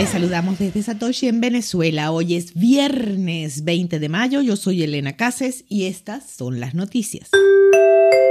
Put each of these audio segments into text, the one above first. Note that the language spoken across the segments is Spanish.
Les saludamos desde Satoshi en Venezuela. Hoy es viernes 20 de mayo. Yo soy Elena Cases y estas son las noticias.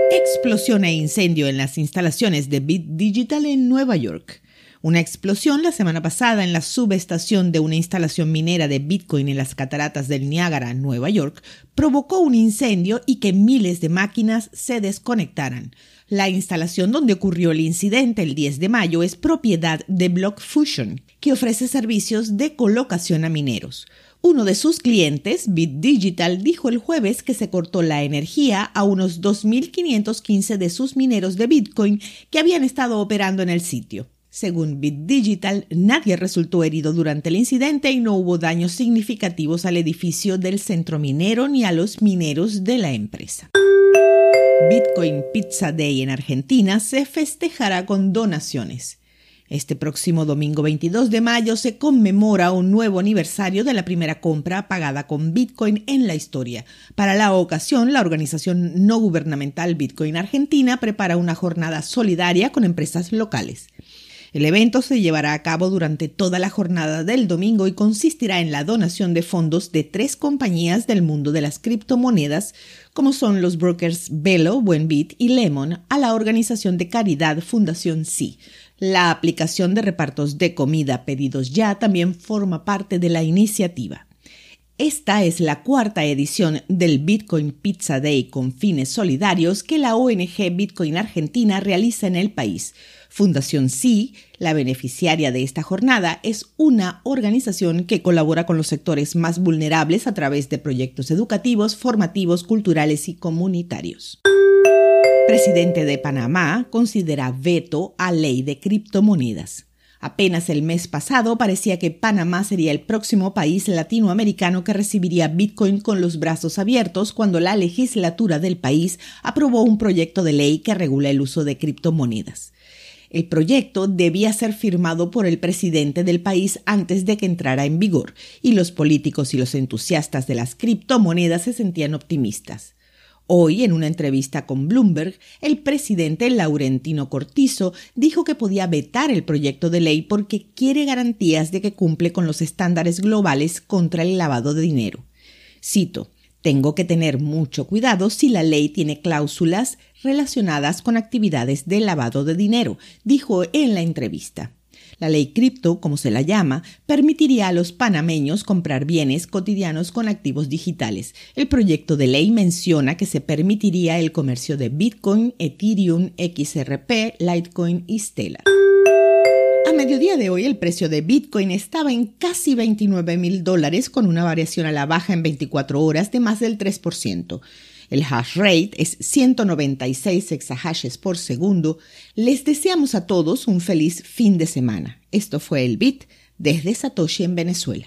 Explosión e incendio en las instalaciones de Bit Digital en Nueva York. Una explosión la semana pasada en la subestación de una instalación minera de Bitcoin en las cataratas del Niágara, Nueva York, provocó un incendio y que miles de máquinas se desconectaran. La instalación donde ocurrió el incidente el 10 de mayo es propiedad de Block Fusion, que ofrece servicios de colocación a mineros. Uno de sus clientes, Bit Digital, dijo el jueves que se cortó la energía a unos 2.515 de sus mineros de Bitcoin que habían estado operando en el sitio. Según Bit Digital, nadie resultó herido durante el incidente y no hubo daños significativos al edificio del centro minero ni a los mineros de la empresa. Bitcoin Pizza Day en Argentina se festejará con donaciones. Este próximo domingo 22 de mayo se conmemora un nuevo aniversario de la primera compra pagada con Bitcoin en la historia. Para la ocasión, la organización no gubernamental Bitcoin Argentina prepara una jornada solidaria con empresas locales. El evento se llevará a cabo durante toda la jornada del domingo y consistirá en la donación de fondos de tres compañías del mundo de las criptomonedas, como son los brokers Velo, Buenbit y Lemon, a la organización de caridad Fundación Sí. La aplicación de repartos de comida pedidos ya también forma parte de la iniciativa. Esta es la cuarta edición del Bitcoin Pizza Day con fines solidarios que la ONG Bitcoin Argentina realiza en el país. Fundación Sí, la beneficiaria de esta jornada, es una organización que colabora con los sectores más vulnerables a través de proyectos educativos, formativos, culturales y comunitarios. Presidente de Panamá considera veto a ley de criptomonedas. Apenas el mes pasado parecía que Panamá sería el próximo país latinoamericano que recibiría Bitcoin con los brazos abiertos cuando la legislatura del país aprobó un proyecto de ley que regula el uso de criptomonedas. El proyecto debía ser firmado por el presidente del país antes de que entrara en vigor, y los políticos y los entusiastas de las criptomonedas se sentían optimistas. Hoy, en una entrevista con Bloomberg, el presidente Laurentino Cortizo dijo que podía vetar el proyecto de ley porque quiere garantías de que cumple con los estándares globales contra el lavado de dinero. Cito, tengo que tener mucho cuidado si la ley tiene cláusulas relacionadas con actividades de lavado de dinero, dijo en la entrevista. La ley cripto, como se la llama, permitiría a los panameños comprar bienes cotidianos con activos digitales. El proyecto de ley menciona que se permitiría el comercio de Bitcoin, Ethereum, XRP, Litecoin y Stellar. A mediodía de hoy el precio de Bitcoin estaba en casi 29 mil dólares con una variación a la baja en 24 horas de más del 3%. El hash rate es 196 exahashes por segundo. Les deseamos a todos un feliz fin de semana. Esto fue el Bit desde Satoshi en Venezuela.